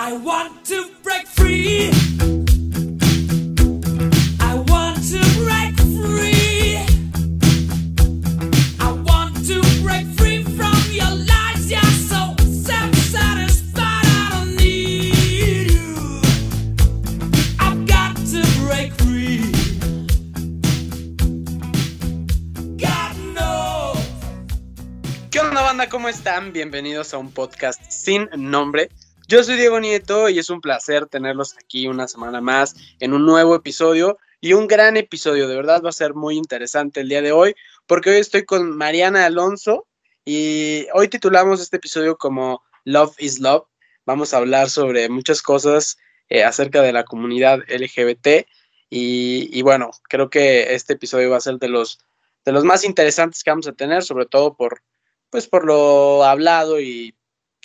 I want to break free. I want to break free. I want to break free from your lies. You're so self-satisfied. I don't need you. I've got to break free. God knows. ¿Qué onda banda? ¿Cómo están? Bienvenidos a un podcast sin nombre. Yo soy Diego Nieto y es un placer tenerlos aquí una semana más en un nuevo episodio y un gran episodio. De verdad va a ser muy interesante el día de hoy porque hoy estoy con Mariana Alonso y hoy titulamos este episodio como Love is Love. Vamos a hablar sobre muchas cosas eh, acerca de la comunidad LGBT y, y bueno, creo que este episodio va a ser de los, de los más interesantes que vamos a tener, sobre todo por pues por lo hablado y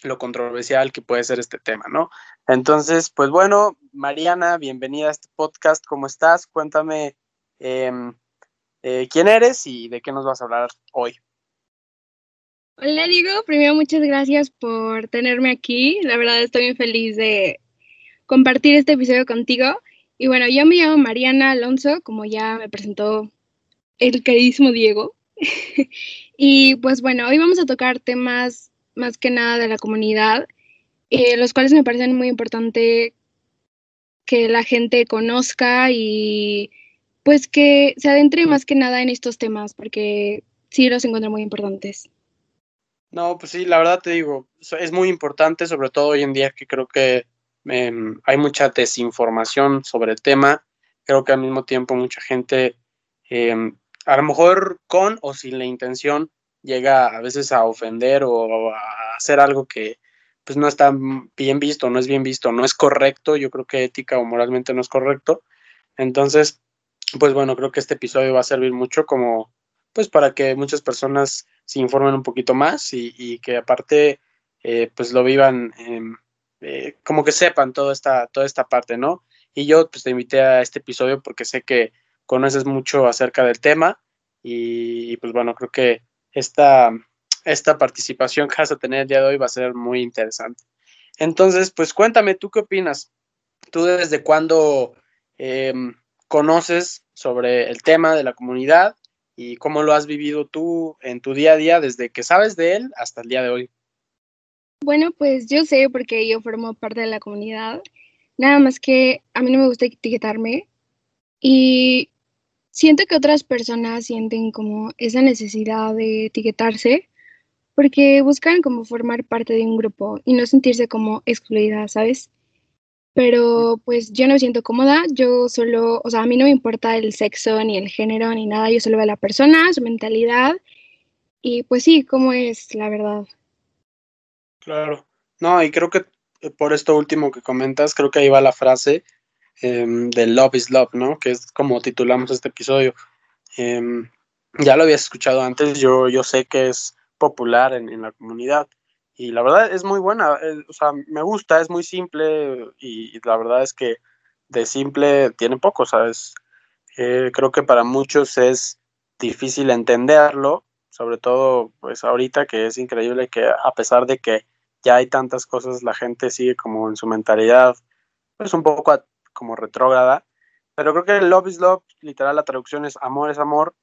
lo controversial que puede ser este tema, ¿no? Entonces, pues bueno, Mariana, bienvenida a este podcast, ¿cómo estás? Cuéntame eh, eh, quién eres y de qué nos vas a hablar hoy. Hola Diego, primero muchas gracias por tenerme aquí. La verdad estoy muy feliz de compartir este episodio contigo. Y bueno, yo me llamo Mariana Alonso, como ya me presentó el queridísimo Diego. y pues bueno, hoy vamos a tocar temas más que nada de la comunidad, eh, los cuales me parecen muy importante que la gente conozca y pues que se adentre más que nada en estos temas, porque sí los encuentro muy importantes. No, pues sí, la verdad te digo, es muy importante, sobre todo hoy en día que creo que eh, hay mucha desinformación sobre el tema. Creo que al mismo tiempo mucha gente, eh, a lo mejor con o sin la intención, llega a veces a ofender o a hacer algo que pues no está bien visto, no es bien visto, no es correcto, yo creo que ética o moralmente no es correcto. Entonces, pues bueno, creo que este episodio va a servir mucho como pues para que muchas personas se informen un poquito más y, y que aparte eh, pues lo vivan, eh, eh, como que sepan toda esta, toda esta parte, ¿no? Y yo pues te invité a este episodio porque sé que conoces mucho acerca del tema y, y pues bueno, creo que esta, esta participación que vas a tener el día de hoy va a ser muy interesante. Entonces, pues cuéntame, ¿tú qué opinas? ¿Tú desde cuándo eh, conoces sobre el tema de la comunidad y cómo lo has vivido tú en tu día a día desde que sabes de él hasta el día de hoy? Bueno, pues yo sé porque yo formo parte de la comunidad, nada más que a mí no me gusta etiquetarme y siento que otras personas sienten como esa necesidad de etiquetarse porque buscan como formar parte de un grupo y no sentirse como excluida, ¿sabes? Pero pues yo no me siento cómoda, yo solo, o sea, a mí no me importa el sexo ni el género ni nada, yo solo veo a la persona, su mentalidad y pues sí, cómo es la verdad. Claro, no, y creo que por esto último que comentas, creo que ahí va la frase eh, de Love is Love, ¿no? Que es como titulamos este episodio. Eh, ya lo habías escuchado antes, yo, yo sé que es popular en, en la comunidad y la verdad es muy buena, eh, o sea, me gusta, es muy simple y, y, la verdad es que de simple tiene poco, ¿sabes? Eh, creo que para muchos es difícil entenderlo, sobre todo pues ahorita que es increíble que a pesar de que ya hay tantas cosas, la gente sigue como en su mentalidad, pues un poco como retrógrada, pero creo que Love is Love, literal la traducción es amor es amor,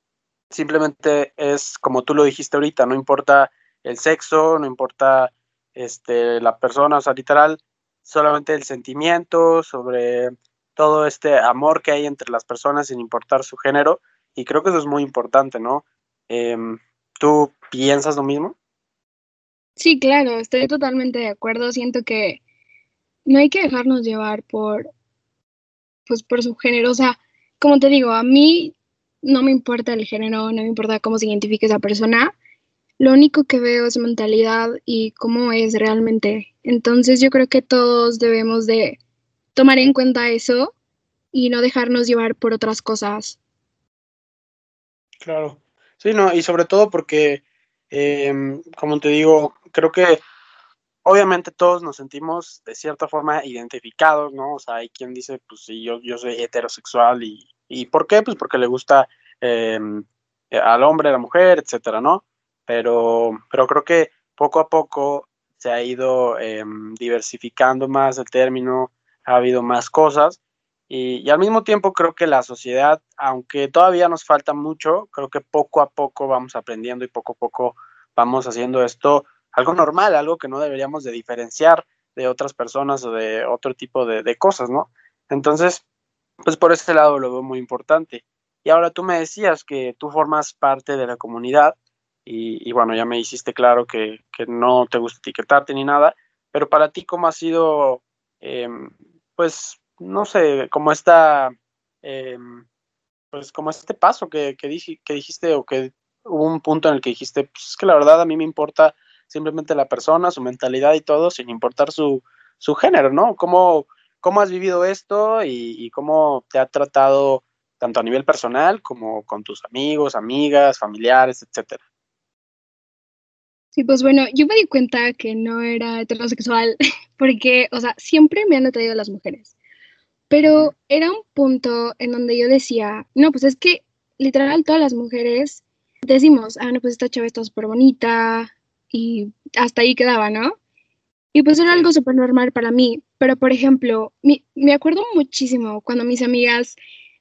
simplemente es como tú lo dijiste ahorita, no importa el sexo, no importa este, la persona, o sea, literal, solamente el sentimiento sobre todo este amor que hay entre las personas sin importar su género, y creo que eso es muy importante, ¿no? Eh, ¿Tú piensas lo mismo? Sí, claro, estoy totalmente de acuerdo, siento que no hay que dejarnos llevar por, pues, por su género, o sea, como te digo, a mí no me importa el género, no me importa cómo se identifique esa persona, lo único que veo es mentalidad y cómo es realmente. Entonces yo creo que todos debemos de tomar en cuenta eso y no dejarnos llevar por otras cosas. Claro, sí, no, y sobre todo porque, eh, como te digo, creo que obviamente todos nos sentimos de cierta forma identificados, ¿no? O sea, hay quien dice, pues sí, yo, yo soy heterosexual y, y ¿por qué? Pues porque le gusta eh, al hombre, a la mujer, etcétera, ¿no? Pero, pero creo que poco a poco se ha ido eh, diversificando más el término, ha habido más cosas y, al mismo tiempo creo que la sociedad, aunque todavía nos falta mucho, creo que poco a poco vamos aprendiendo y poco a poco vamos haciendo esto algo normal, algo que no deberíamos de diferenciar de otras personas o de otro tipo de, cosas, ¿no? Entonces, pues por ese lado lo veo muy importante. Y ahora tú me decías que tú formas parte de la comunidad y, y bueno, ya me hiciste claro que, que, no te gusta etiquetarte ni nada, pero para ti, ¿cómo ha sido, eh, pues, no sé, como esta, eh, pues como este paso que, que, que dijiste o que hubo un punto en el que dijiste, pues es que la verdad a mí me importa simplemente la persona, su mentalidad y todo, sin importar su, su género, ¿no? ¿Cómo, ¿Cómo has vivido esto y, y, cómo te ha tratado tanto a nivel personal como con tus amigos, amigas, familiares, etcétera? Sí, pues bueno, yo me di cuenta que no era heterosexual porque, o sea, siempre me han atraído las mujeres. Pero era un punto en donde yo decía, no, pues es que literal todas las mujeres decimos, ah, no, pues esta chava está súper bonita y hasta ahí quedaba, ¿no? Y pues era algo súper normal para mí. Pero, por ejemplo, mi, me acuerdo muchísimo cuando mis amigas,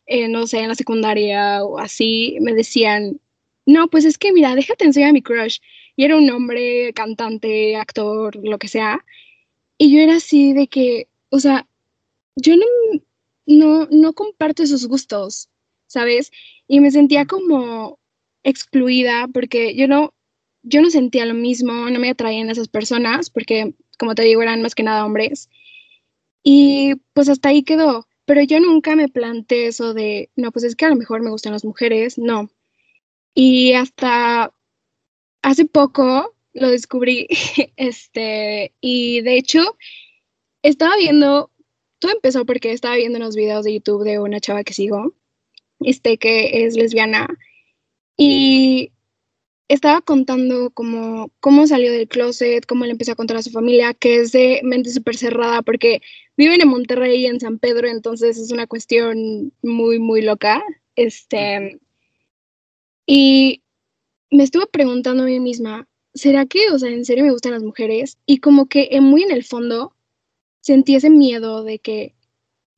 eh, no sé, en la secundaria o así, me decían, no, pues es que mira, déjate enseñar a mi crush. Y era un hombre, cantante, actor, lo que sea. Y yo era así de que, o sea, yo no, no, no comparto esos gustos, ¿sabes? Y me sentía como excluida porque yo no, yo no sentía lo mismo, no me atraían esas personas porque, como te digo, eran más que nada hombres. Y pues hasta ahí quedó. Pero yo nunca me planteé eso de, no, pues es que a lo mejor me gustan las mujeres, no. Y hasta hace poco lo descubrí, este, y de hecho, estaba viendo, todo empezó porque estaba viendo unos videos de YouTube de una chava que sigo, este, que es lesbiana, y estaba contando cómo, cómo salió del closet, cómo le empezó a contar a su familia, que es de mente súper cerrada, porque viven en Monterrey y en San Pedro, entonces es una cuestión muy, muy loca. Este, y me estuve preguntando a mí misma, ¿será que, o sea, en serio me gustan las mujeres? Y como que muy en el fondo sentí ese miedo de que,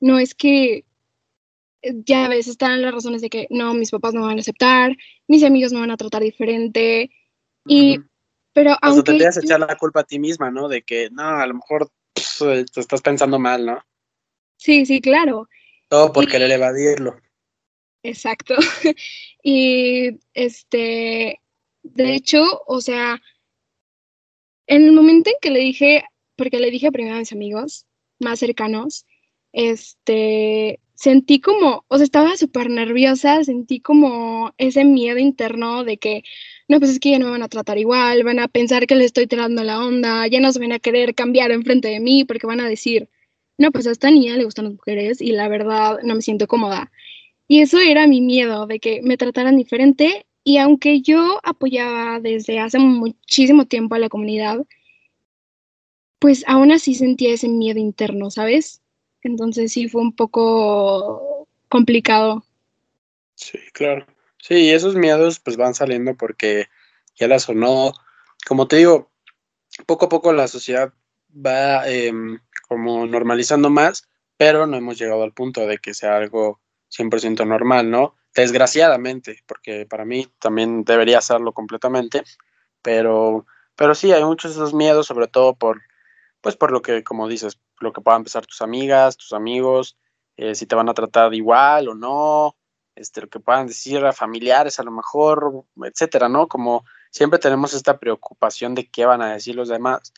no, es que ya a veces están las razones de que no, mis papás no van a aceptar, mis amigos me van a tratar diferente. Y, uh -huh. pero aunque. O sea, que echar la culpa a ti misma, ¿no? De que, no, a lo mejor pues, te estás pensando mal, ¿no? Sí, sí, claro. Todo por y, querer evadirlo. Exacto. y este, de hecho, o sea, en el momento en que le dije, porque le dije primero a mis amigos más cercanos, este, sentí como, o sea, estaba súper nerviosa, sentí como ese miedo interno de que, no, pues es que ya no me van a tratar igual, van a pensar que le estoy tirando la onda, ya no se van a querer cambiar enfrente de mí porque van a decir, no, pues a esta niña le gustan las mujeres y la verdad no me siento cómoda. Y eso era mi miedo, de que me trataran diferente y aunque yo apoyaba desde hace muchísimo tiempo a la comunidad, pues aún así sentía ese miedo interno, ¿sabes? Entonces sí fue un poco complicado. Sí, claro. Sí, esos miedos pues van saliendo porque ya las o no, como te digo, poco a poco la sociedad va eh, como normalizando más, pero no hemos llegado al punto de que sea algo 100% normal, ¿no? Desgraciadamente, porque para mí también debería serlo completamente, pero, pero sí, hay muchos de esos miedos, sobre todo por, pues por lo que, como dices, lo que puedan pensar tus amigas, tus amigos, eh, si te van a tratar igual o no, este, lo que puedan decir a familiares a lo mejor, etcétera, ¿no? Como siempre tenemos esta preocupación de qué van a decir los demás.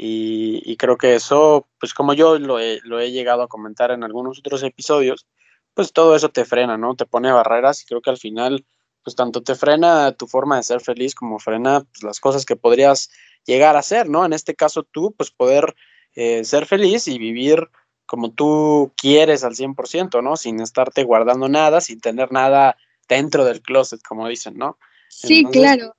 Y, creo que eso, pues como yo lo he, llegado a comentar en algunos otros episodios, pues todo eso te frena, ¿no? Te pone barreras y creo que al final, pues tanto te frena tu forma de ser feliz como frena pues, las cosas que podrías llegar a hacer, ¿no? En este caso tú, pues poder eh, ser feliz y vivir como tú quieres al 100%, ¿no? Sin estarte guardando nada, sin tener nada dentro del closet, como dicen, ¿no? Sí, entonces, claro.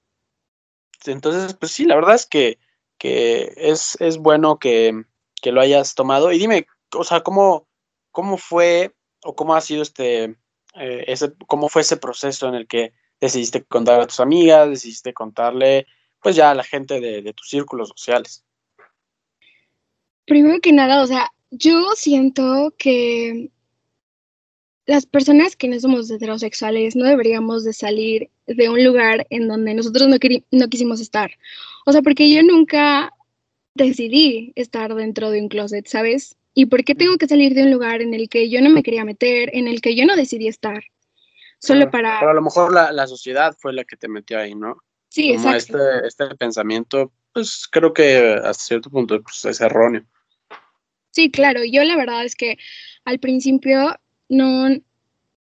Entonces, pues sí, la verdad es que, que es, es bueno que, que, lo hayas tomado. Y dime, o sea, ¿cómo, cómo fue o cómo ha sido este, eh, ese, cómo fue ese proceso en el que decidiste contar a tus amigas, decidiste contarle, pues ya a la gente de, de tus círculos sociales? Primero que nada, o sea, yo siento que las personas que no somos heterosexuales no deberíamos de salir de un lugar en donde nosotros no, no quisimos estar. O sea, porque yo nunca decidí estar dentro de un closet, ¿sabes? ¿Y por qué tengo que salir de un lugar en el que yo no me quería meter, en el que yo no decidí estar? Solo Claro. para... Pero a lo mejor la, la sociedad fue la que te metió ahí, ¿no? Sí, Como exacto. este, este pensamiento, pues creo que hasta cierto punto pues, es erróneo. Sí, claro, yo la verdad es que al principio no,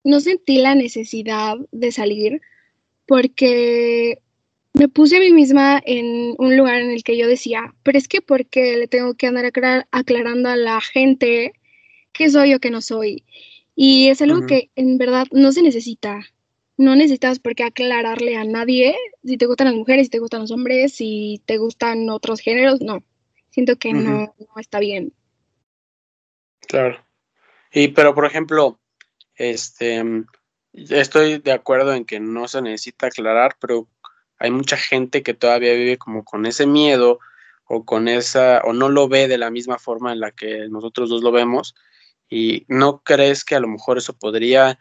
no sentí la necesidad de salir porque me puse a mí misma en un lugar en el que yo decía, pero es que ¿por qué le tengo que andar aclar- aclarando a la gente qué soy o qué no soy? Y es algo que en verdad no se necesita. No necesitas por qué aclararle a nadie si te gustan las mujeres, si te gustan los hombres, si te gustan otros géneros, no. Siento que no está bien. Claro. Y pero por ejemplo, este estoy de acuerdo en que no se necesita aclarar, pero hay mucha gente que todavía vive como con ese miedo o con esa o no lo ve de la misma forma en la que nosotros dos lo vemos y no crees que a lo mejor eso podría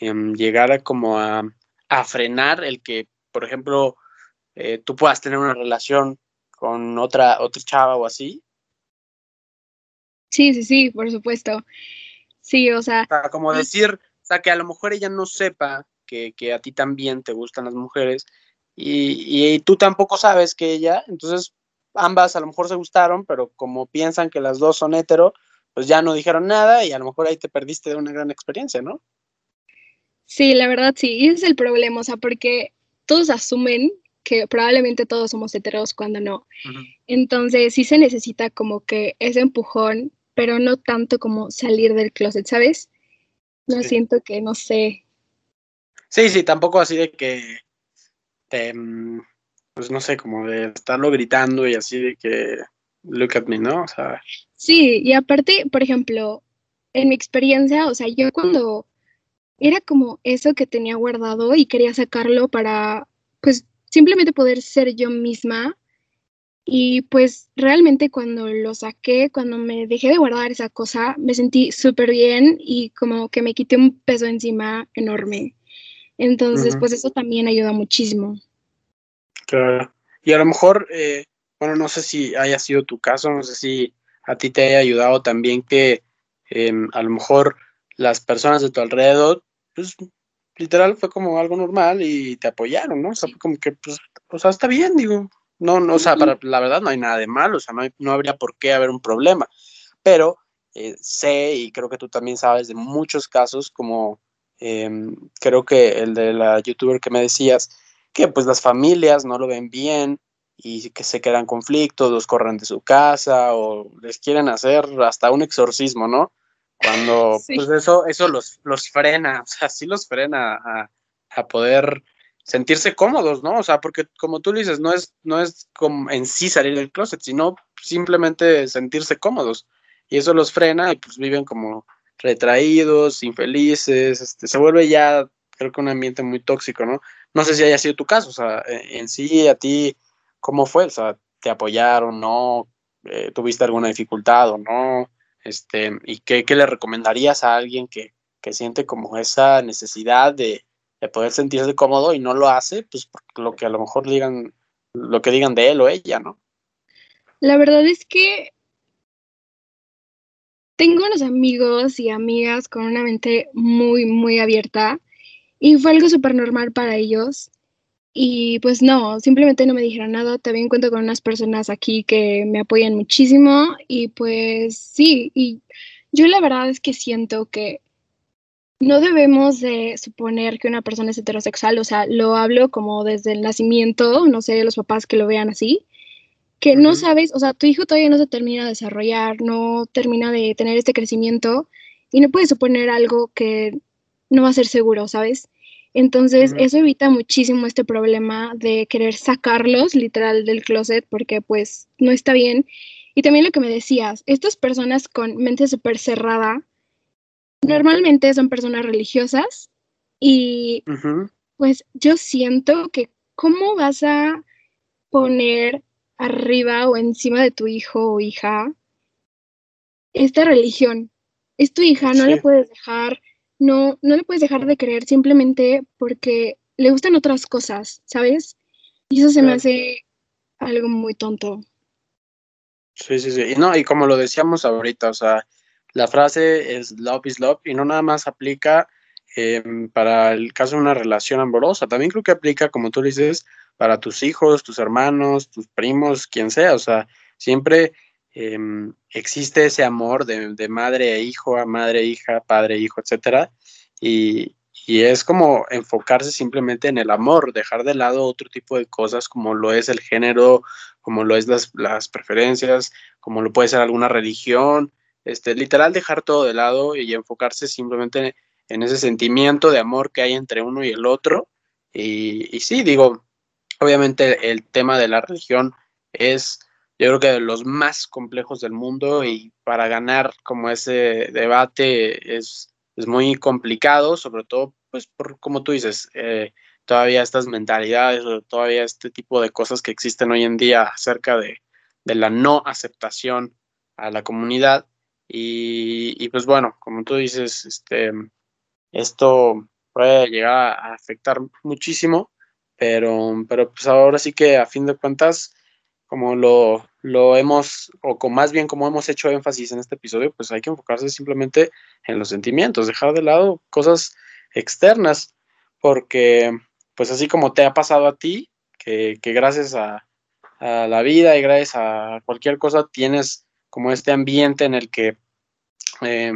em, llegar a como a, a frenar el que, por ejemplo, eh, tú puedas tener una relación con otra otra chava o así, Sí, sí, sí, por supuesto. Sí, o sea, O sea, como decir, o sea, que a lo mejor ella no sepa que, que a ti también te gustan las mujeres y, y tú tampoco sabes que ella, entonces ambas a lo mejor se gustaron, pero como piensan que las dos son hetero, pues ya no dijeron nada y a lo mejor ahí te perdiste de una gran experiencia, ¿no? sí, la verdad sí, y ese es el problema, o sea, porque todos asumen que probablemente todos somos heteros cuando no. Entonces sí se necesita como que ese empujón, pero no tanto como salir del closet, ¿sabes? No Sí. siento que, no sé. Sí, sí, tampoco así de que, te, mm, pues no sé, como de estarlo gritando y así de que, look at me, ¿no? O sea, Sí, y aparte, por ejemplo, en mi experiencia, o sea, yo cuando era como eso que tenía guardado y quería sacarlo para, pues, simplemente poder ser yo misma. Y pues realmente cuando lo saqué, cuando me dejé de guardar esa cosa, me sentí súper bien y como que me quité un peso encima enorme. Entonces, pues eso también ayuda muchísimo. Claro. Y a lo mejor, eh, bueno, no sé si haya sido tu caso, no sé si a ti te haya ayudado también que eh, a lo mejor las personas de tu alrededor, pues literal fue como algo normal y te apoyaron, ¿no? O sea, fue como que, pues, o sea, está bien, digo. No, no, o sea, para, la verdad no hay nada de malo, o sea, no, hay- no habría por qué haber un problema. Pero eh, sé, y creo que tú también sabes de muchos casos, como em, creo que el de la youtuber que me decías, que pues las familias no lo ven bien y que se quedan conflictos, los corren de su casa o les quieren hacer hasta un exorcismo, ¿no? Cuando Sí. pues eso, eso los, los frena, o sea, sí los frena a, a poder sentirse cómodos, ¿no? O sea, porque como tú dices, no es, no es como en sí salir del closet, sino simplemente sentirse cómodos. Y eso los frena y pues viven como retraídos, infelices, este, se vuelve ya, creo que un ambiente muy tóxico, ¿no? No sé si haya sido tu caso, o sea, en sí a ti, ¿cómo fue? O sea, ¿te apoyaron, no? Eh, ¿Tuviste alguna dificultad o no? Este, ¿y qué, qué le recomendarías a alguien que, que siente como esa necesidad de, de poder sentirse cómodo y no lo hace, pues por lo que a lo mejor digan, lo que digan de él o ella, ¿no? La verdad es que tengo unos amigos y amigas con una mente muy, muy abierta y fue algo súper normal para ellos. Y pues no, simplemente no me dijeron nada. También cuento con unas personas aquí que me apoyan muchísimo y pues sí, y yo la verdad es que siento que no debemos de suponer que una persona es heterosexual, o sea, lo hablo como desde el nacimiento, no sé, los papás que lo vean así, que no sabes, o sea, tu hijo todavía no se termina de desarrollar, no termina de tener este crecimiento y no puedes suponer algo que no va a ser seguro, ¿sabes? Entonces, eso evita muchísimo este problema de querer sacarlos literal del closet porque pues no está bien. Y también lo que me decías, estas personas con mente súper cerrada, normalmente son personas religiosas y pues yo siento que cómo vas a poner arriba o encima de tu hijo o hija esta religión. Es tu hija, no Sí. le puedes dejar, no, no le puedes dejar de creer simplemente porque le gustan otras cosas, ¿sabes? Y eso se me hace algo muy tonto. Sí, sí, sí. Y no, y como lo decíamos ahorita, o sea, la frase es love is love y no nada más aplica em, para el caso de una relación amorosa, también creo que aplica, como tú dices, para tus hijos, tus hermanos, tus primos, quien sea, o sea, siempre em, existe ese amor de, de madre e hijo, a madre, hija, padre, hijo, etcétera, y, y es como enfocarse simplemente en el amor, dejar de lado otro tipo de cosas como lo es el género, como lo es las, las preferencias, como lo puede ser alguna religión, este, literal dejar todo de lado y enfocarse simplemente en ese sentimiento de amor que hay entre uno y el otro. Y, y sí, digo, obviamente el tema de la religión es, yo creo que de los más complejos del mundo y para ganar como ese debate es, es muy complicado, sobre todo, pues, por, como tú dices, eh, todavía estas mentalidades o todavía este tipo de cosas que existen hoy en día acerca de, de la no aceptación a la comunidad. Y, pues bueno, como tú dices, este, esto puede llegar a afectar muchísimo, pero, pero pues ahora sí que a fin de cuentas, como lo, lo hemos, o con más bien como hemos hecho énfasis en este episodio, pues hay que enfocarse simplemente en los sentimientos, dejar de lado cosas externas, porque pues así como te ha pasado a ti, que, que gracias a, la vida y gracias a cualquier cosa tienes como este ambiente en el que eh,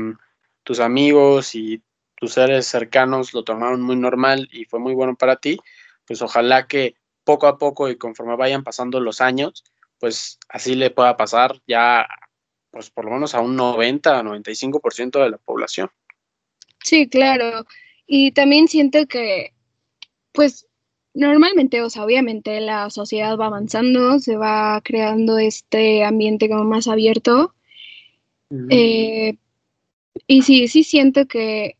tus amigos y tus seres cercanos lo tomaron muy normal y fue muy bueno para ti, pues ojalá que poco a poco y conforme vayan pasando los años, pues así le pueda pasar ya, pues por lo menos a un 90, 95% de la población. Sí, claro. Y también siento que, pues, normalmente, o sea, obviamente la sociedad va avanzando, se va creando este ambiente como más abierto. Uh -huh. eh, y sí, sí siento que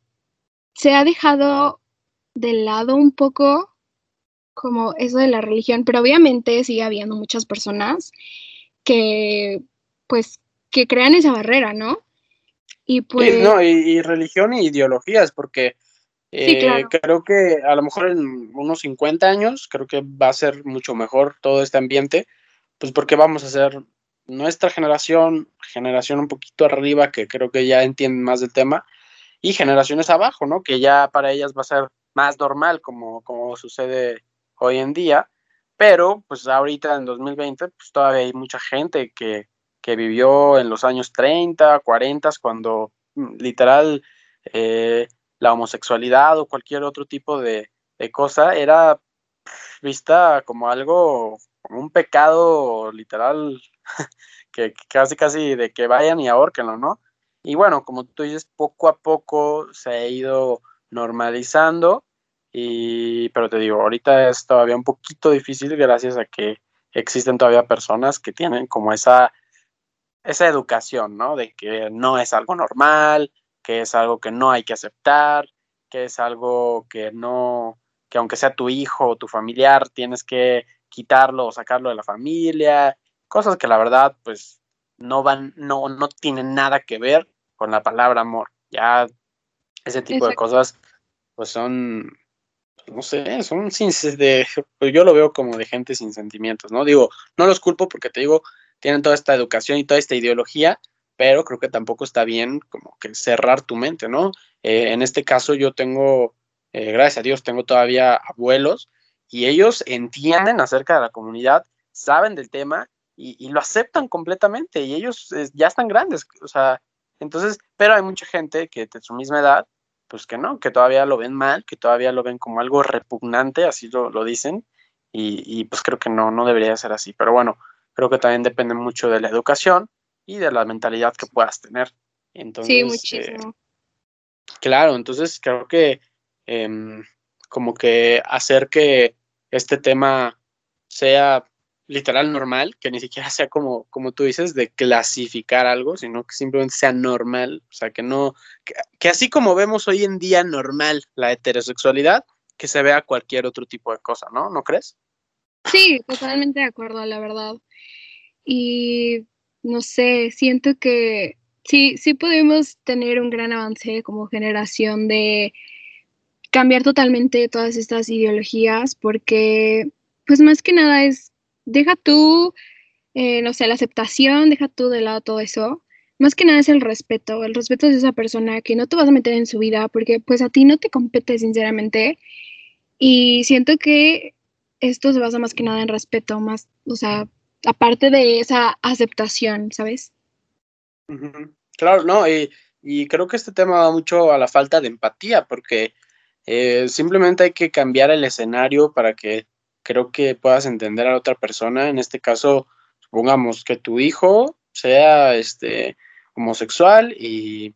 se ha dejado de lado un poco como eso de la religión, pero obviamente sigue habiendo muchas personas que, pues, que crean esa barrera, ¿no? Y pues... No, y, y, religión y ideologías, porque sí, claro. creo que a lo mejor en unos 50 años, creo que va a ser mucho mejor todo este ambiente, pues porque vamos a ser nuestra generación, generación un poquito arriba, que creo que ya entienden más del tema, y generaciones abajo, ¿no? Que ya para ellas va a ser más normal, como, como sucede hoy en día, pero pues ahorita en 2020, pues todavía hay mucha gente que, que vivió en los años 30, 40, cuando literal eh, la homosexualidad o cualquier otro tipo de, cosa era vista como algo, como un pecado literal, que, que casi casi de que vayan y ahorquenlo, ¿no? Y bueno, como tú dices, poco a poco se ha ido normalizando, y, pero te digo, ahorita es todavía un poquito difícil gracias a que existen todavía personas que tienen como esa, esa educación, ¿no? De que no es algo normal, que es algo que no hay que aceptar, que es algo que no, que aunque sea tu hijo o tu familiar, tienes que quitarlo o sacarlo de la familia, cosas que la verdad, pues, no van, no, no tienen nada que ver con la palabra amor. Ya ese tipo Exacto. de cosas, pues son, no sé, son sin de, pues yo lo veo como de gente sin sentimientos, ¿no? Digo, no los culpo porque te digo, tienen toda esta educación y toda esta ideología, pero creo que tampoco está bien como que cerrar tu mente, ¿no? Eh, en este caso yo tengo, eh, gracias a Dios, tengo todavía abuelos y ellos entienden acerca de la comunidad, saben del tema y, lo aceptan completamente y ellos eh, ya están grandes, o sea, entonces, pero hay mucha gente que de su misma edad pues que no, que todavía lo ven mal, que todavía lo ven como algo repugnante, así lo, lo dicen, y, y, pues creo que no, no debería ser así. Pero bueno, creo que también depende mucho de la educación y de la mentalidad que puedas tener. Entonces, sí, muchísimo. Eh, claro, entonces creo que eh, como que hacer que este tema sea literal normal, que ni siquiera sea como, como tú dices, de clasificar algo, sino que simplemente sea normal, o sea, que no, que, que, así como vemos hoy en día normal la heterosexualidad, que se vea cualquier otro tipo de cosa, ¿no? ¿No crees? Sí, totalmente de acuerdo, la verdad. Y no sé, siento que Sí, sí podemos tener un gran avance como generación de cambiar totalmente todas estas ideologías porque, pues más que nada es, deja tú, eh, no sé, la aceptación, deja tú de lado todo eso. Más que nada es el respeto, el respeto de esa persona que no te vas a meter en su vida porque pues a ti no te compete sinceramente y siento que esto se basa más que nada en respeto, más, o sea, aparte de esa aceptación, ¿sabes? Claro, no, y, y creo que este tema va mucho a la falta de empatía, porque eh, simplemente hay que cambiar el escenario para que creo que puedas entender a la otra persona. En este caso, supongamos que tu hijo sea este homosexual y,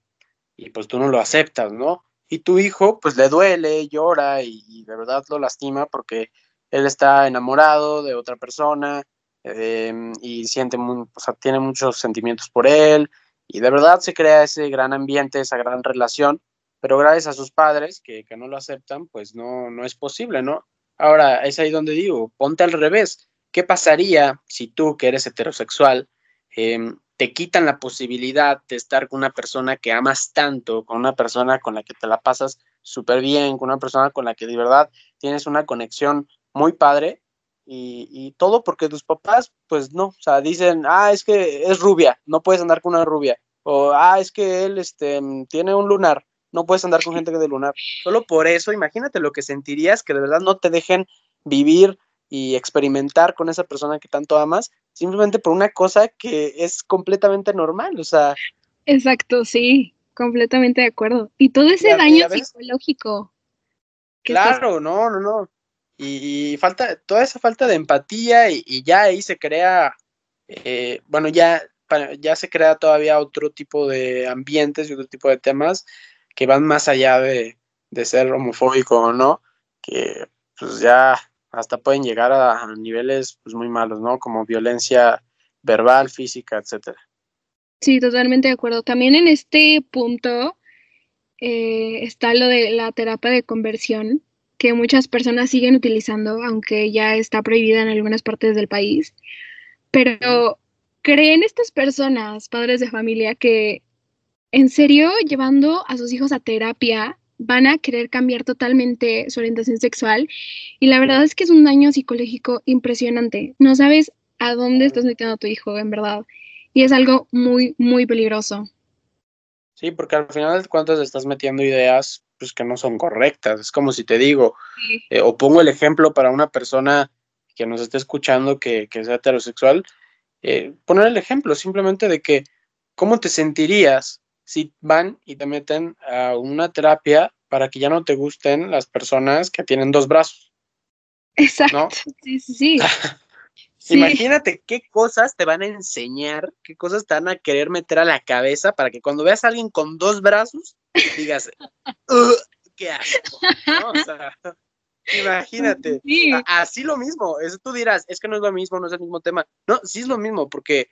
y pues tú no lo aceptas, ¿no? Y tu hijo pues le duele, llora y, y de verdad lo lastima porque él está enamorado de otra persona eh, y siente, o sea, tiene muchos sentimientos por él y de verdad se crea ese gran ambiente, esa gran relación, pero gracias a sus padres que, que no lo aceptan, pues no, no es posible, ¿no? Ahora, es ahí donde digo, ponte al revés. ¿Qué pasaría si tú, que eres heterosexual, eh, te quitan la posibilidad de estar con una persona que amas tanto, con una persona con la que te la pasas súper bien, con una persona con la que de verdad tienes una conexión muy padre? Y, y, todo porque tus papás, pues no, o sea, dicen, ah, es que es rubia, no puedes andar con una rubia, o ah, es que él este, tiene un lunar, no puedes andar con gente de lunar. Solo por eso, imagínate lo que sentirías que de verdad no te dejen vivir y experimentar con esa persona que tanto amas, simplemente por una cosa que es completamente normal, o sea. Exacto, sí, completamente de acuerdo. Y todo ese daño psicológico. estás- Claro, no, no, no. Y, falta, toda esa falta de empatía y, ya ahí se crea, eh, bueno, ya, ya se crea todavía otro tipo de ambientes y otro tipo de temas que van más allá de, de ser homofóbico o no, que pues ya hasta pueden llegar a, a niveles pues muy malos, ¿no? Como violencia verbal, física, etcétera. Sí, totalmente de acuerdo. También en este punto eh, está lo de la terapia de conversión, que muchas personas siguen utilizando, aunque ya está prohibida en algunas partes del país. Pero ¿creen estas personas, padres de familia, que en serio, llevando a sus hijos a terapia, van a querer cambiar totalmente su orientación sexual? Y la verdad es que es un daño psicológico impresionante. No sabes a dónde estás metiendo a tu hijo, en verdad. Y es algo muy, muy peligroso. Sí, porque al final de cuentas estás metiendo ideas pues que no son correctas. Es como si te digo, Sí. eh, o pongo el ejemplo para una persona que nos esté escuchando que, que sea heterosexual, eh, poner el ejemplo simplemente de que cómo te sentirías si van y te meten a una terapia para que ya no te gusten las personas que tienen dos brazos, Exacto. ¿no? Sí, sí, sí. Sí, Imagínate qué cosas te van a enseñar, qué cosas te van a querer meter a la cabeza para que cuando veas a alguien con dos brazos, digas, "Ugh, qué asco, ¿no? O sea, imagínate. sí. Así lo mismo, eso tú dirás, es que no es lo mismo, no es el mismo tema. No, sí es lo mismo, porque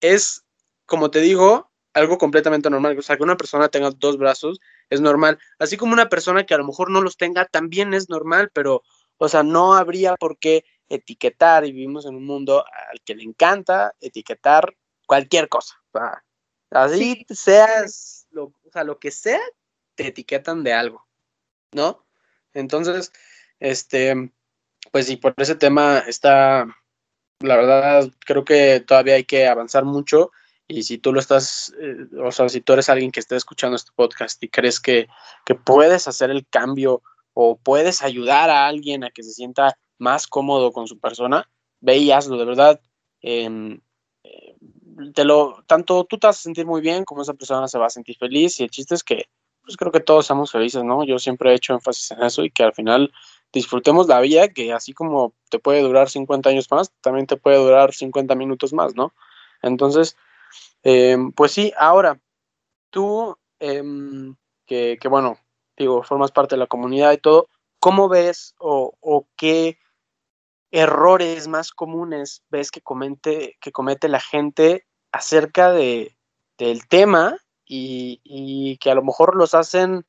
es, como te digo, algo completamente normal. O sea, que una persona tenga dos brazos es normal. Así como una persona que a lo mejor no los tenga también es normal, pero, o sea, no habría por qué etiquetar y vivimos en un mundo al que le encanta etiquetar cualquier cosa. O sea, así seas, lo, o sea, lo que sea, te etiquetan de algo, ¿no? Entonces, este, pues sí, por ese tema está, la verdad, creo que todavía hay que avanzar mucho y si tú lo estás, eh, o sea, si tú eres alguien que esté escuchando este podcast y crees que, que puedes hacer el cambio o puedes ayudar a alguien a que se sienta más cómodo con su persona, ve y hazlo, de verdad. em, lo, tanto tú te vas a sentir muy bien como esa persona se va a sentir feliz y el chiste es que pues creo que todos somos felices, ¿no? Yo siempre he hecho énfasis en eso y que al final disfrutemos la vida, que así como te puede durar 50 años más, también te puede durar 50 minutos más, ¿no? Entonces, eh, pues sí, ahora, tú, eh, que, que, bueno, digo, formas parte de la comunidad y todo, ¿cómo ves o, o qué errores más comunes ves que, comente, que comete la gente acerca de, del tema y, y, que a lo mejor los hacen,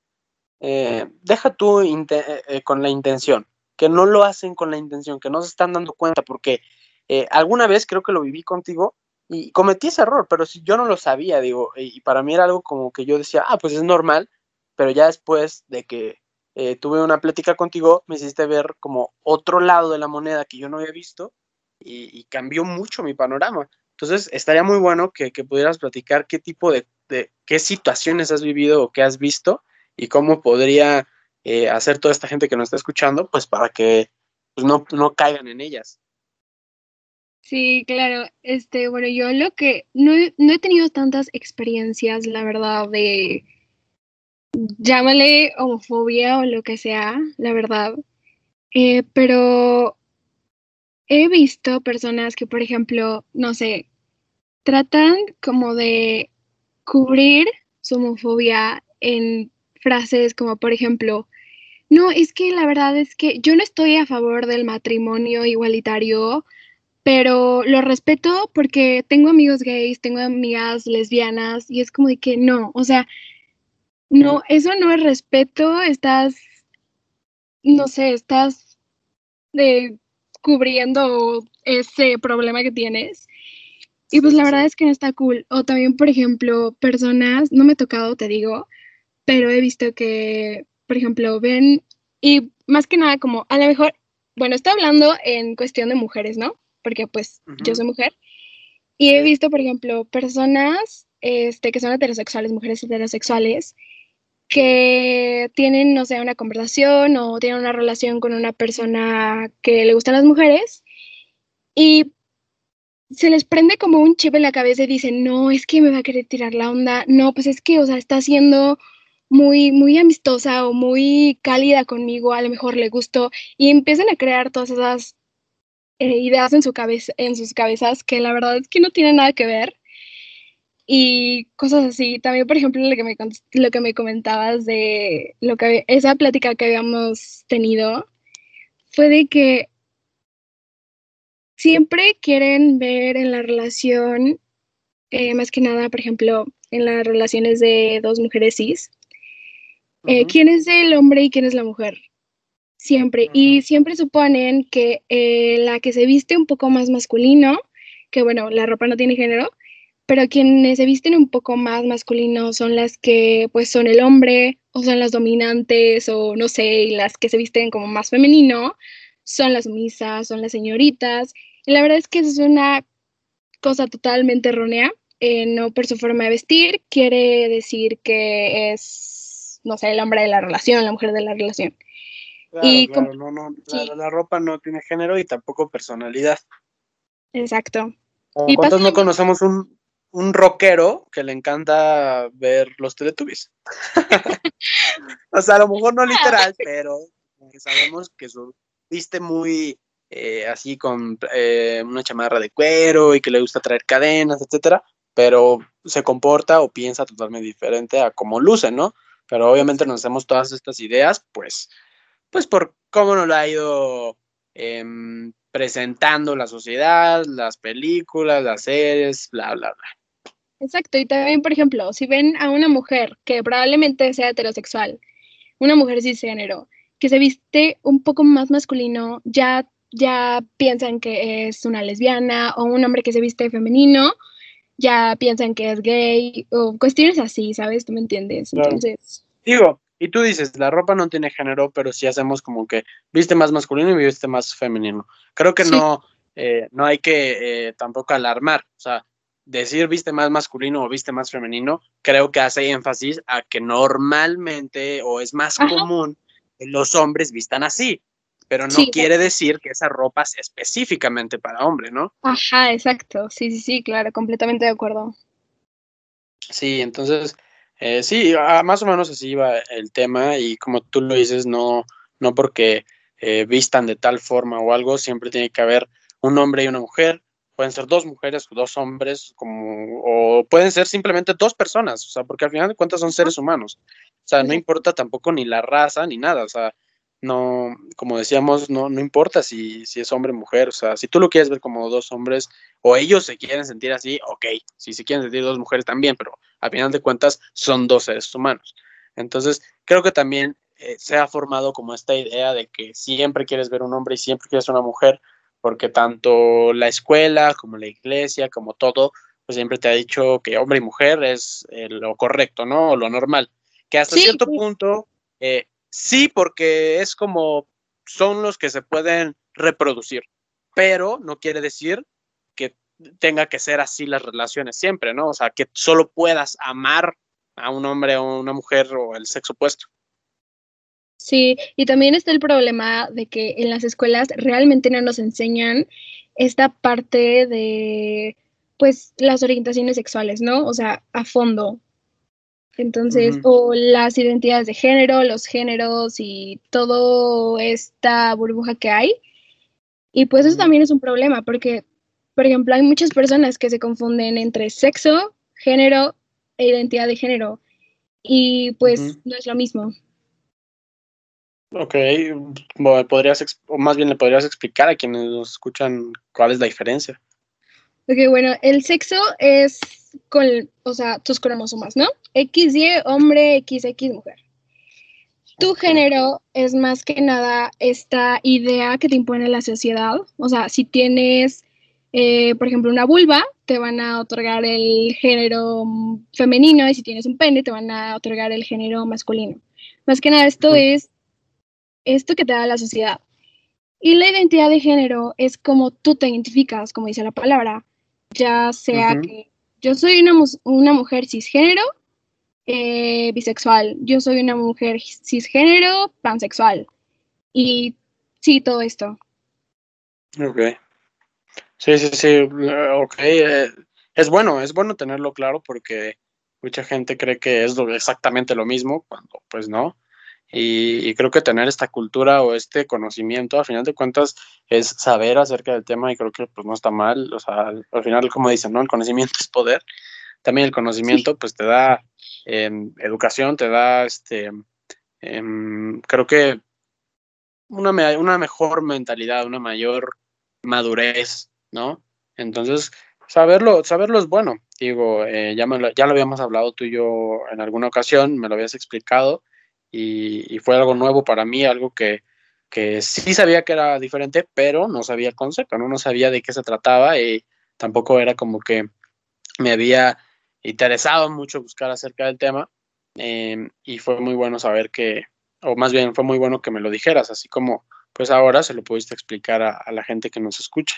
eh, deja tú eh, con la intención, que no lo hacen con la intención, que no se están dando cuenta, porque eh, alguna vez creo que lo viví contigo, Y cometí ese error, pero si yo no lo sabía, digo, y para mí era algo como que yo decía, ah, pues es normal, pero ya después de que eh, tuve una plática contigo, me hiciste ver como otro lado de la moneda que yo no había visto y, cambió mucho mi panorama. Entonces, estaría muy bueno que, pudieras platicar qué tipo de, de, qué situaciones has vivido o qué has visto y cómo podría eh, hacer toda esta gente que nos está escuchando, pues para que pues, no, no caigan en ellas. Sí, claro. Este, bueno, yo lo que no, no he tenido tantas experiencias, la verdad, de llámale homofobia o lo que sea, la verdad. Eh, pero he visto personas que, por ejemplo, no sé, tratan como de cubrir su homofobia en frases como, por ejemplo, no, es que la verdad es que yo no estoy a favor del matrimonio igualitario, pero lo respeto porque tengo amigos gays, tengo amigas lesbianas y es como de que no, o sea, no, eso no es respeto, estás, no sé, estás eh, cubriendo ese problema que tienes. Y pues la verdad es que no está cool. O también, por ejemplo, personas, no me ha tocado, te digo, pero he visto que, por ejemplo, ven, y más que nada como, a lo mejor, bueno, estoy hablando en cuestión de mujeres, ¿no? Porque pues yo soy mujer. Y he visto, por ejemplo, personas este, que son heterosexuales, mujeres heterosexuales, que tienen, no sé, una conversación o tienen una relación con una persona que le gustan las mujeres y se les prende como un chip en la cabeza y dicen, no, es que me va a querer tirar la onda, no, pues es que, o sea, está siendo muy, muy amistosa o muy cálida conmigo, a lo mejor le gustó, y empiezan a crear todas esas eh, ideas en, su cabeza, en sus cabezas que la verdad es que no tienen nada que ver y cosas así. También, por ejemplo, lo que me, lo que me comentabas de lo que, esa plática que habíamos tenido fue de que siempre quieren ver en la relación, eh, más que nada, por ejemplo, en las relaciones de dos mujeres cis, eh, quién es el hombre y quién es la mujer. Siempre. Y siempre suponen que eh, la que se viste un poco más masculino, que bueno, la ropa no tiene género, pero quienes se visten un poco más masculino son las que pues son el hombre o son las dominantes o no sé, y las que se visten como más femenino son las sumisas, son las señoritas. Y la verdad es que es una cosa totalmente errónea. eh, no por su forma de vestir quiere decir que es, no sé, el hombre de la relación, la mujer de la relación. Claro, Y claro, no, no, sí. la, la ropa no tiene género y tampoco personalidad. Exacto. ¿O Y ¿Cuántos no conocemos un, un rockero que le encanta ver los Teletubbies? o sea, a lo mejor no literal, pero sabemos que su, viste muy eh, así con eh, una chamarra de cuero y que le gusta traer cadenas, etcétera, pero se comporta o piensa totalmente diferente a cómo luce, ¿no? Pero obviamente nos hacemos todas estas ideas, pues, pues por cómo nos lo ha ido em, presentando la sociedad, las películas, las series, bla, bla, bla. Exacto, y también, por ejemplo, si ven a una mujer que probablemente sea heterosexual, una mujer cisgénero, que se viste un poco más masculino, ya, ya piensan que es una lesbiana, o un hombre que se viste femenino, ya piensan que es gay, o cuestiones así, ¿sabes? ¿Tú me entiendes? Entonces, Digo, y tú dices, la ropa no tiene género, pero sí hacemos como que viste más masculino y viste más femenino. Creo que Sí. no, eh, no hay que eh, tampoco alarmar. O sea, decir viste más masculino o viste más femenino, creo que hace énfasis a que normalmente o es más Ajá. común que los hombres vistan así, pero no Sí, quiere decir que esa ropa sea específicamente para hombre, ¿no? ajá, exacto, sí, sí, sí, claro, completamente de acuerdo. Sí, entonces, eh, sí, más o menos así va el tema y como tú lo dices, no, no porque eh, vistan de tal forma o algo, siempre tiene que haber un hombre y una mujer, pueden ser dos mujeres dos hombres, como, o pueden ser simplemente dos personas, o sea, porque al final de cuentas son seres humanos, o sea, no importa tampoco ni la raza ni nada, o sea, no, como decíamos, no, no importa si, si es hombre o mujer, o sea, si tú lo quieres ver como dos hombres o ellos se quieren sentir así, ok, si se quieren sentir dos mujeres también, pero al final de cuentas son dos seres humanos. Entonces, creo que también eh, se ha formado como esta idea de que siempre quieres ver un hombre y siempre quieres una mujer, porque tanto la escuela como la iglesia, como todo, pues siempre te ha dicho que hombre y mujer es eh, lo correcto, ¿no? O lo normal. Que hasta Sí, cierto punto, eh, sí, porque es como son los que se pueden reproducir, pero no quiere decir que tenga que ser así las relaciones siempre, ¿no? O sea, que solo puedas amar a un hombre o una mujer o el sexo opuesto. Sí, y también está el problema de que en las escuelas realmente no nos enseñan esta parte de, pues, las orientaciones sexuales, ¿no? O sea, a fondo. Entonces, o las identidades de género, los géneros y todo esta burbuja que hay. Y pues eso también es un problema, porque, por ejemplo, hay muchas personas que se confunden entre sexo, género e identidad de género. Y pues no es lo mismo. Ok, podrías, o más bien le podrías explicar a quienes nos escuchan cuál es la diferencia. Ok, bueno, el sexo es con, o sea, tus cromosomas, ¿no? XY, hombre, XX, mujer. Tu género es más que nada esta idea que te impone la sociedad. O sea, si tienes, eh, por ejemplo, una vulva, te van a otorgar el género femenino y si tienes un pene, te van a otorgar el género masculino. Más que nada, esto es esto que te da la sociedad. Y la identidad de género es como tú te identificas, como dice la palabra, ya sea que yo soy una, una mujer cisgénero, eh, bisexual, yo soy una mujer cisgénero, pansexual. Y sí, todo esto. Ok. Sí, sí, sí, eh, ok. eh, es bueno, es bueno tenerlo claro porque mucha gente cree que es lo- exactamente lo mismo, cuando pues no. Y, y creo que tener esta cultura o este conocimiento, al final de cuentas, es saber acerca del tema y creo que pues no está mal. O sea, al, al final, como dicen, ¿no? El conocimiento es poder. También el conocimiento pues te da em, educación, te da este, em, creo que una, me- una mejor mentalidad, una mayor madurez, ¿no? Entonces, saberlo, saberlo es bueno. Digo, eh, ya, me lo, ya lo habíamos hablado tú y yo en alguna ocasión, me lo habías explicado y, y fue algo nuevo para mí, algo que, que sí sabía que era diferente, pero no sabía el concepto, ¿no? Sabía de qué se trataba y tampoco era como que me había interesado mucho buscar acerca del tema eh, y fue muy bueno saber que, o más bien fue muy bueno que me lo dijeras, así como pues ahora se lo pudiste explicar a, a la gente que nos escucha.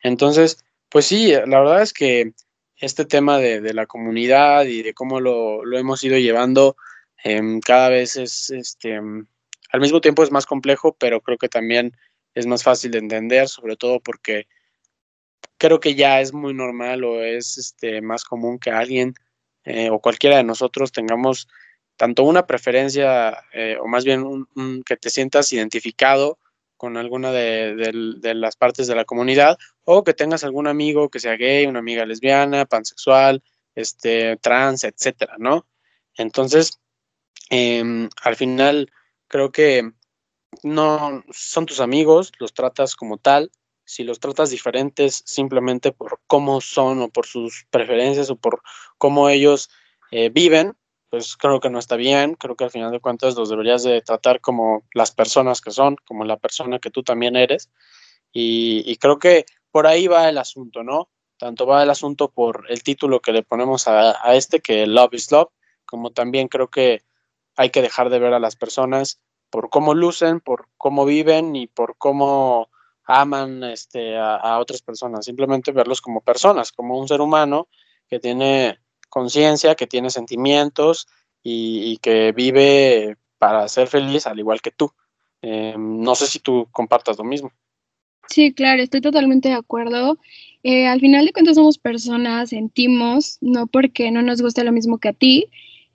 Entonces, pues sí, la verdad es que este tema de, de la comunidad y de cómo lo, lo hemos ido llevando eh, cada vez es, este, al mismo tiempo es más complejo, pero creo que también es más fácil de entender, sobre todo porque creo que ya es muy normal o es este, más común que alguien eh, o cualquiera de nosotros tengamos tanto una preferencia eh, o más bien un, que te sientas identificado con alguna de, de, las partes de la comunidad o que tengas algún amigo que sea gay, una amiga lesbiana, pansexual, este, trans, etcétera, ¿no? Entonces, eh, al final creo que no son tus amigos, los tratas como tal, si los tratas diferentes simplemente por cómo son o por sus preferencias o por cómo ellos eh, viven, pues creo que no está bien, creo que al final de cuentas los deberías de tratar como las personas que son, como la persona que tú también eres, y, y creo que por ahí va el asunto, ¿no? Tanto va el asunto por el título que le ponemos a, a este, que Love is Love, como también creo que hay que dejar de ver a las personas por cómo lucen, por cómo viven y por cómo aman este, a, otras personas, simplemente verlos como personas, como un ser humano que tiene conciencia, que tiene sentimientos y, que vive para ser feliz al igual que tú. Eh, no sé si tú compartas lo mismo. Sí, claro, estoy totalmente de acuerdo. Eh, al final de cuentas somos personas, sentimos, no porque no nos guste lo mismo que a ti,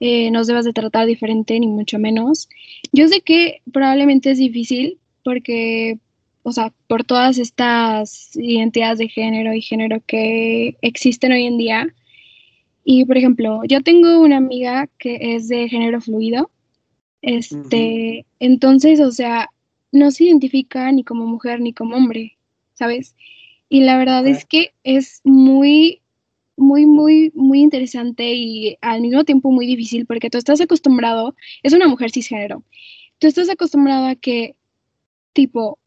eh, nos debas de tratar diferente, ni mucho menos. Yo sé que probablemente es difícil porque, o sea, por todas estas identidades de género y género que existen hoy en día. Y, por ejemplo, yo tengo una amiga que es de género fluido. Este, uh -huh. entonces, o sea, no se identifica ni como mujer ni como hombre, ¿sabes? Y la verdad es que es muy muy, muy, muy interesante y al mismo tiempo muy difícil porque tú estás acostumbrado, es una mujer cisgénero, tú estás acostumbrado a que, tipo,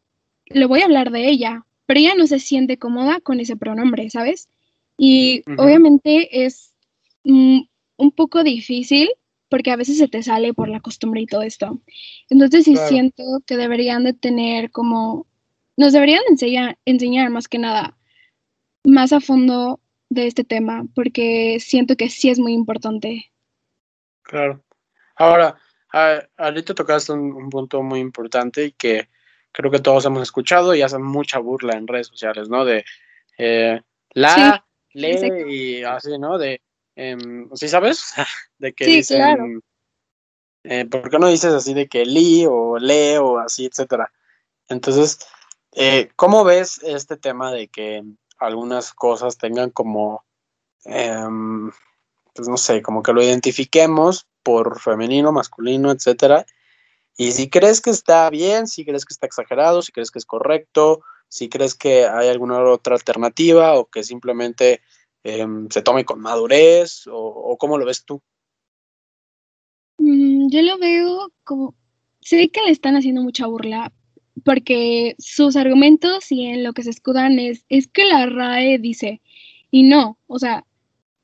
le voy a hablar de ella, pero ella no se siente cómoda con ese pronombre, ¿sabes? Y Ujú. obviamente es mm, un poco difícil porque a veces se te sale por la costumbre y todo esto. Entonces sí Claro. siento que deberían de tener como, nos deberían enseñar, enseñar más que nada más a fondo de este tema, porque siento que sí es muy importante. Claro. Ahora, a- ahorita tocaste un, un punto muy importante y que creo que todos hemos escuchado y hacen mucha burla en redes sociales, ¿no? De eh, la, le exacto. y así, ¿no? De, em, ¿sí sabes? De que Sí, dicen, claro. eh, ¿por qué no dices así de que li o le o así, etcétera? Entonces, eh, ¿cómo ves este tema de que algunas cosas tengan como, em, pues no sé, como que lo identifiquemos por femenino, masculino, etcétera? Y si crees que está bien, si crees que está exagerado, si crees que es correcto, si crees que hay alguna otra alternativa o que simplemente em, se tome con madurez o, cómo lo ves tú. Mm, yo lo veo como, sé que le están haciendo mucha burla, porque sus argumentos y en lo que se escudan es, es que la RAE dice, y no, o sea,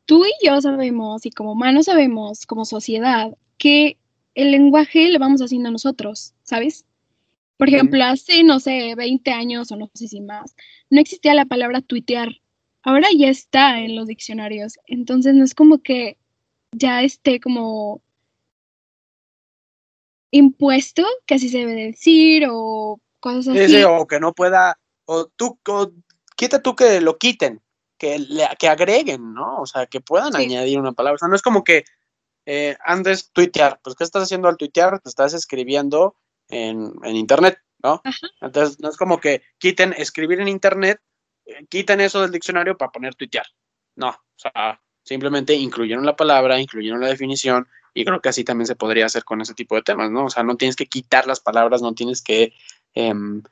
tú y yo sabemos, y como humanos sabemos, como sociedad, que el lenguaje lo vamos haciendo nosotros, ¿sabes? Por ejemplo, hace, no sé, 20 años o no sé si más, no existía la palabra tuitear. Ahora ya está en los diccionarios. Entonces no es como que ya esté como impuesto que así se debe decir o cosas Sí, así. sí, o que no pueda, o tú, o quita tú que lo quiten, que, le, que agreguen, ¿no? O sea, que puedan Sí. añadir una palabra. O sea, no es como que eh, andes tuitear. Pues, ¿qué estás haciendo al tuitear? Te estás escribiendo en, en internet, ¿no? Ajá. Entonces, no es como que quiten escribir en internet, eh, quiten eso del diccionario para poner tuitear. No, o sea, simplemente incluyeron la palabra, incluyeron la definición, y creo que así también se podría hacer con ese tipo de temas, ¿no? O sea, no tienes que quitar las palabras, no tienes que em,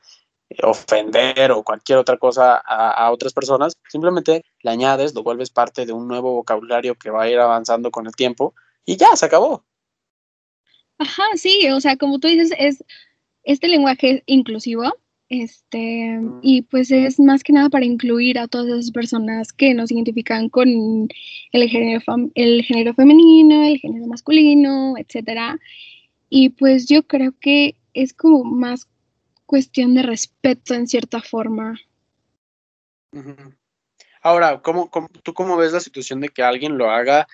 ofender o cualquier otra cosa a, a otras personas, simplemente le añades, lo vuelves parte de un nuevo vocabulario que va a ir avanzando con el tiempo y ya, se acabó. Ajá, sí, o sea, como tú dices, es este lenguaje inclusivo, este, Mm. y pues es más que nada para incluir a todas esas personas que nos identifican con el género, el género femenino, el género masculino, etcétera. Y pues yo creo que es como más cuestión de respeto en cierta forma. Ahora, ¿cómo, cómo- tú cómo ves la situación de que alguien lo haga?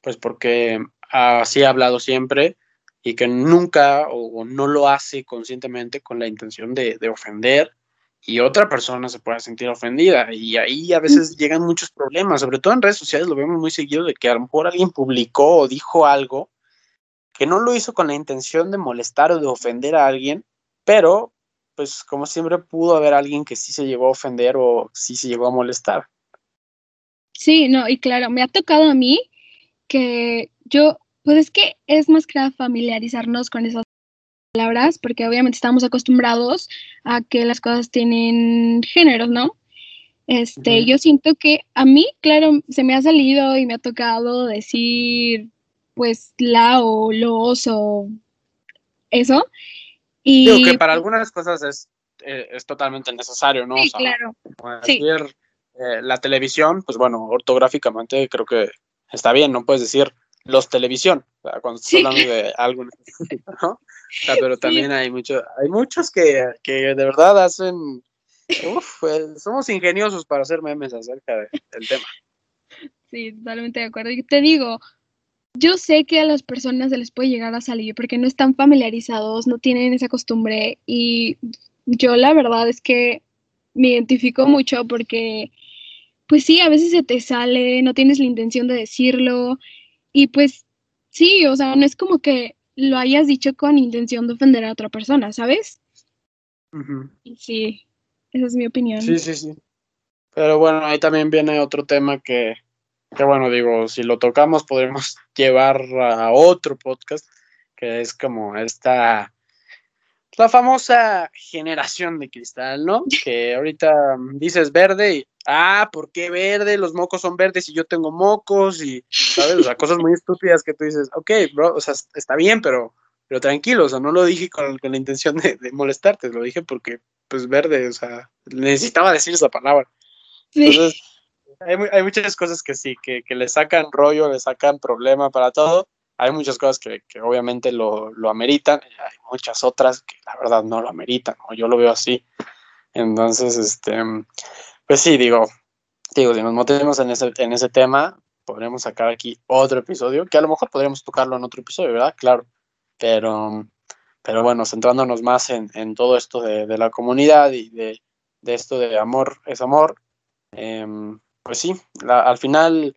Pues porque así ha hablado siempre y que nunca o, o no lo hace conscientemente con la intención de, de ofender y otra persona se pueda sentir ofendida. Y ahí a veces llegan muchos problemas, sobre todo en redes sociales lo vemos muy seguido de que a lo mejor alguien publicó o dijo algo que no lo hizo con la intención de molestar o de ofender a alguien, pero pues como siempre pudo haber alguien que sí se llegó a ofender o sí se llegó a molestar. Sí, no, y claro, me ha tocado a mí que yo, pues es que es más que familiarizarnos con esas palabras, porque obviamente estamos acostumbrados a que las cosas tienen géneros, ¿no? Este, yo siento que a mí, claro, se me ha salido y me ha tocado decir, pues, la o los o eso. Y Digo que para algunas cosas es, eh, es totalmente necesario, ¿no? sí, O sea, claro, sí. eh, la televisión, pues bueno, ortográficamente creo que está bien, no puedes decir los televisión, o sea, cuando estás hablando de algo ¿no? O sea, pero también hay mucho, hay muchos que, que de verdad hacen, uf, eh, somos ingeniosos para hacer memes acerca de- del tema. Sí, totalmente de acuerdo. Y te digo, yo sé que a las personas se les puede llegar a salir porque no están familiarizados, no tienen esa costumbre y yo la verdad es que me identifico mucho porque, pues sí, a veces se te sale, no tienes la intención de decirlo y pues sí, o sea, no es como que lo hayas dicho con intención de ofender a otra persona, ¿sabes? Sí, esa es mi opinión. Sí, sí, sí. Pero bueno, ahí también viene otro tema que, que bueno, digo, si lo tocamos podremos llevar a otro podcast, que es como esta, la famosa generación de cristal, ¿no? Que ahorita dices verde y, ah, ¿por qué verde? Los mocos son verdes y yo tengo mocos y, ¿sabes? O sea, cosas muy estúpidas que tú dices, ok, bro, o sea, está bien, pero, pero tranquilo, o sea, no lo dije con, con la intención de, de molestarte, lo dije porque pues verde, o sea, necesitaba decir esa palabra. Sí. Hay, hay muchas cosas que sí, que, que le sacan rollo, le sacan problema para todo. Hay muchas cosas que, que obviamente lo, lo ameritan, hay muchas otras que la verdad no lo ameritan, o yo lo veo así. Entonces, este, pues sí, digo, digo, si nos metemos en ese, en ese tema, podremos sacar aquí otro episodio, que a lo mejor podríamos tocarlo en otro episodio, ¿verdad? Claro. Pero, pero bueno, centrándonos más en, en todo esto de, de la comunidad y de, de esto de amor es amor, em, pues sí, la- al final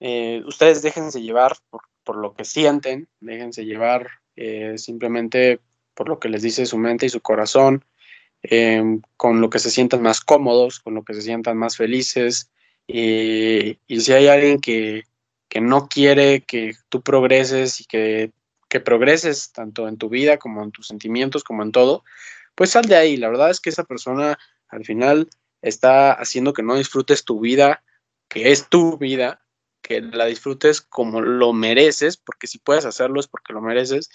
eh, ustedes déjense llevar por, por lo que sienten, déjense llevar eh, simplemente por lo que les dice su mente y su corazón, em, con lo que se sientan más cómodos, con lo que se sientan más felices. Y, si hay alguien que, que no quiere que tú progreses y que, que progreses tanto en tu vida como en tus sentimientos, como en todo, pues sal de ahí. La verdad es que esa persona al final está haciendo que no disfrutes tu vida, que es tu vida, que la disfrutes como lo mereces, porque si puedes hacerlo es porque lo mereces,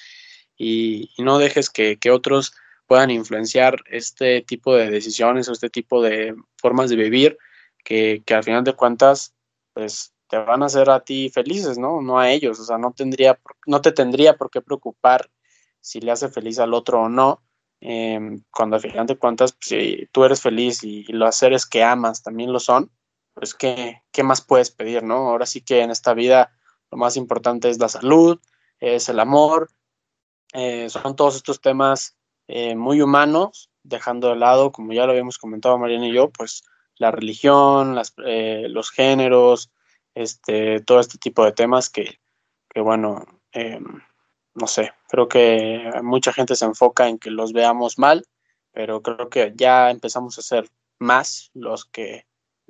y, no dejes que, que otros puedan influenciar este tipo de decisiones o este tipo de formas de vivir que, que al final de cuentas, pues te van a hacer a ti felices, ¿no? No a ellos, o sea, no tendría, no te tendría por qué preocupar si le hace feliz al otro o no, eh, cuando al final de cuentas, pues, si tú eres feliz y, y los seres que amas también lo son, pues ¿qué, qué más puedes pedir, ¿no? Ahora sí que en esta vida lo más importante es la salud, es el amor, eh, son todos estos temas eh, muy humanos, dejando de lado, como ya lo habíamos comentado Mariana y yo, pues la religión, las, eh, los géneros, este, todo este tipo de temas que, que bueno, eh, no sé, creo que mucha gente se enfoca en que los veamos mal, pero creo que ya empezamos a ser más los que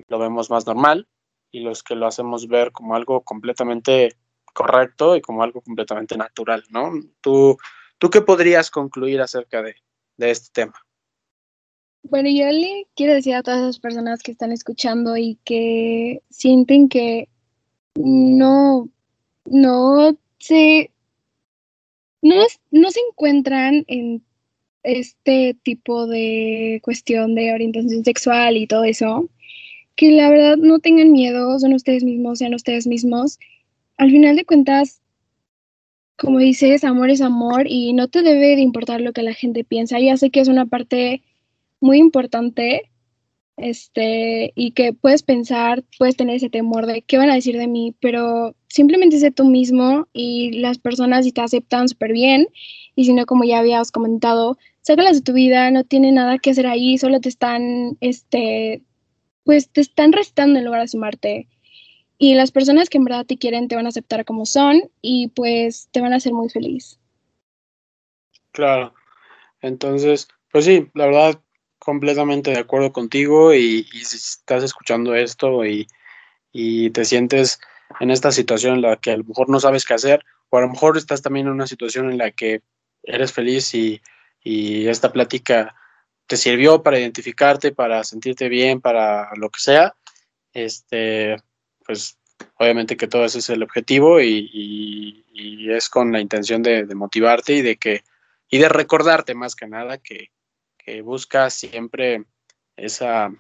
lo vemos más normal y los que lo hacemos ver como algo completamente correcto y como algo completamente natural, ¿no? ¿Tú, tú qué podrías concluir acerca de, de este tema? Bueno, yo le quiero decir a todas esas personas que están escuchando y que sienten que no, no se, no, no se encuentran en este tipo de cuestión de orientación sexual y todo eso, que la verdad no tengan miedo, son ustedes mismos, sean ustedes mismos. Al final de cuentas, como dices, amor es amor y no te debe de importar lo que la gente piensa. Ya sé que es una parte muy importante, este, y que puedes pensar, puedes tener ese temor de qué van a decir de mí, pero simplemente sé tú mismo y las personas si te aceptan súper bien, y si no, como ya habías comentado, sácalas de tu vida, no tiene nada que hacer ahí, solo te están, este, pues te están restando en lugar de sumarte. Y las personas que en verdad te quieren te van a aceptar como son y pues te van a hacer muy feliz. Claro. Entonces, pues sí, la verdad, completamente de acuerdo contigo y, si estás escuchando esto y, y te sientes en esta situación en la que a lo mejor no sabes qué hacer, o a lo mejor estás también en una situación en la que eres feliz y, y esta plática te sirvió para identificarte, para sentirte bien, para lo que sea, este, pues obviamente que todo ese es el objetivo y, y- y es con la intención de, de motivarte y de que y de recordarte más que nada que, que buscas siempre esa,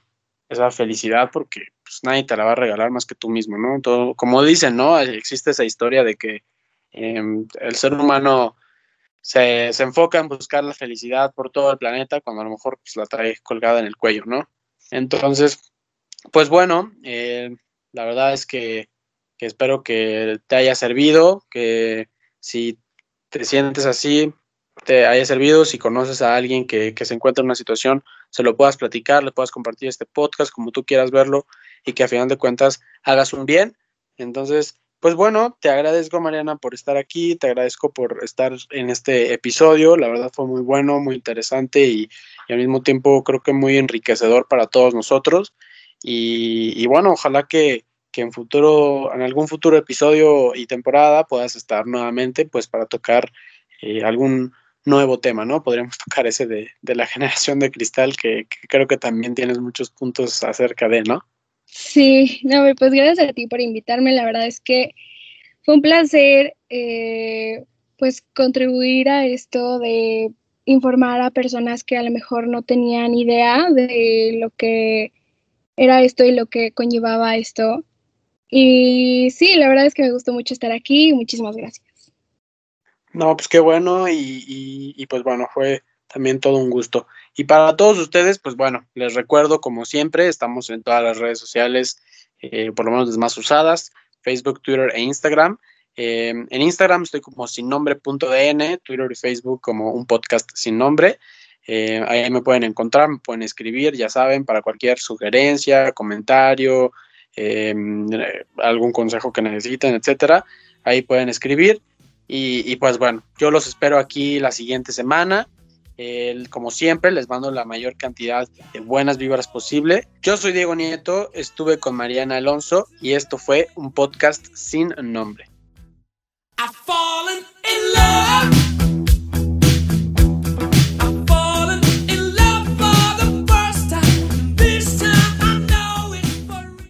esa felicidad porque pues, nadie te la va a regalar más que tú mismo, ¿no? Todo, como dicen, ¿no? Existe esa historia de que eh, el ser humano se, se, enfoca en buscar la felicidad por todo el planeta cuando a lo mejor pues, la trae colgada en el cuello, ¿no? Entonces, pues bueno, eh, la verdad es que, que espero que te haya servido, que si te sientes así, te haya servido, si conoces a alguien que, que, se encuentra en una situación, se lo puedas platicar, le puedas compartir este podcast como tú quieras verlo y que a final de cuentas hagas un bien. Entonces, pues bueno, te agradezco Mariana por estar aquí, te agradezco por estar en este episodio, la verdad fue muy bueno, muy interesante y, y al mismo tiempo creo que muy enriquecedor para todos nosotros. Y, y bueno, ojalá que, que en futuro, en algún futuro episodio y temporada puedas estar nuevamente pues para tocar eh, algún nuevo tema, ¿no? Podríamos tocar ese de, de la generación de cristal, que, creo que también tienes muchos puntos acerca de, ¿no? Sí, no, pues gracias a ti por invitarme, la verdad es que fue un placer, eh, pues, contribuir a esto de informar a personas que a lo mejor no tenían idea de lo que era esto y lo que conllevaba esto. Y sí, la verdad es que me gustó mucho estar aquí. Muchísimas gracias. No, pues qué bueno y, y, pues bueno, fue también todo un gusto. Y para todos ustedes, pues bueno, les recuerdo como siempre, estamos en todas las redes sociales, eh, por lo menos las más usadas, Facebook, Twitter e Instagram. Eh, en Instagram estoy como sin nombre.dn, Twitter y Facebook como un podcast sin nombre. Eh, ahí me pueden encontrar, me pueden escribir, ya saben, para cualquier sugerencia, comentario, eh, algún consejo que necesiten, etcétera. Ahí pueden escribir. Y, pues bueno, yo los espero aquí la siguiente semana. Como siempre, les mando la mayor cantidad de buenas vibras posible. Yo soy Diego Nieto, estuve con Mariana Alonso y esto fue un podcast sin nombre.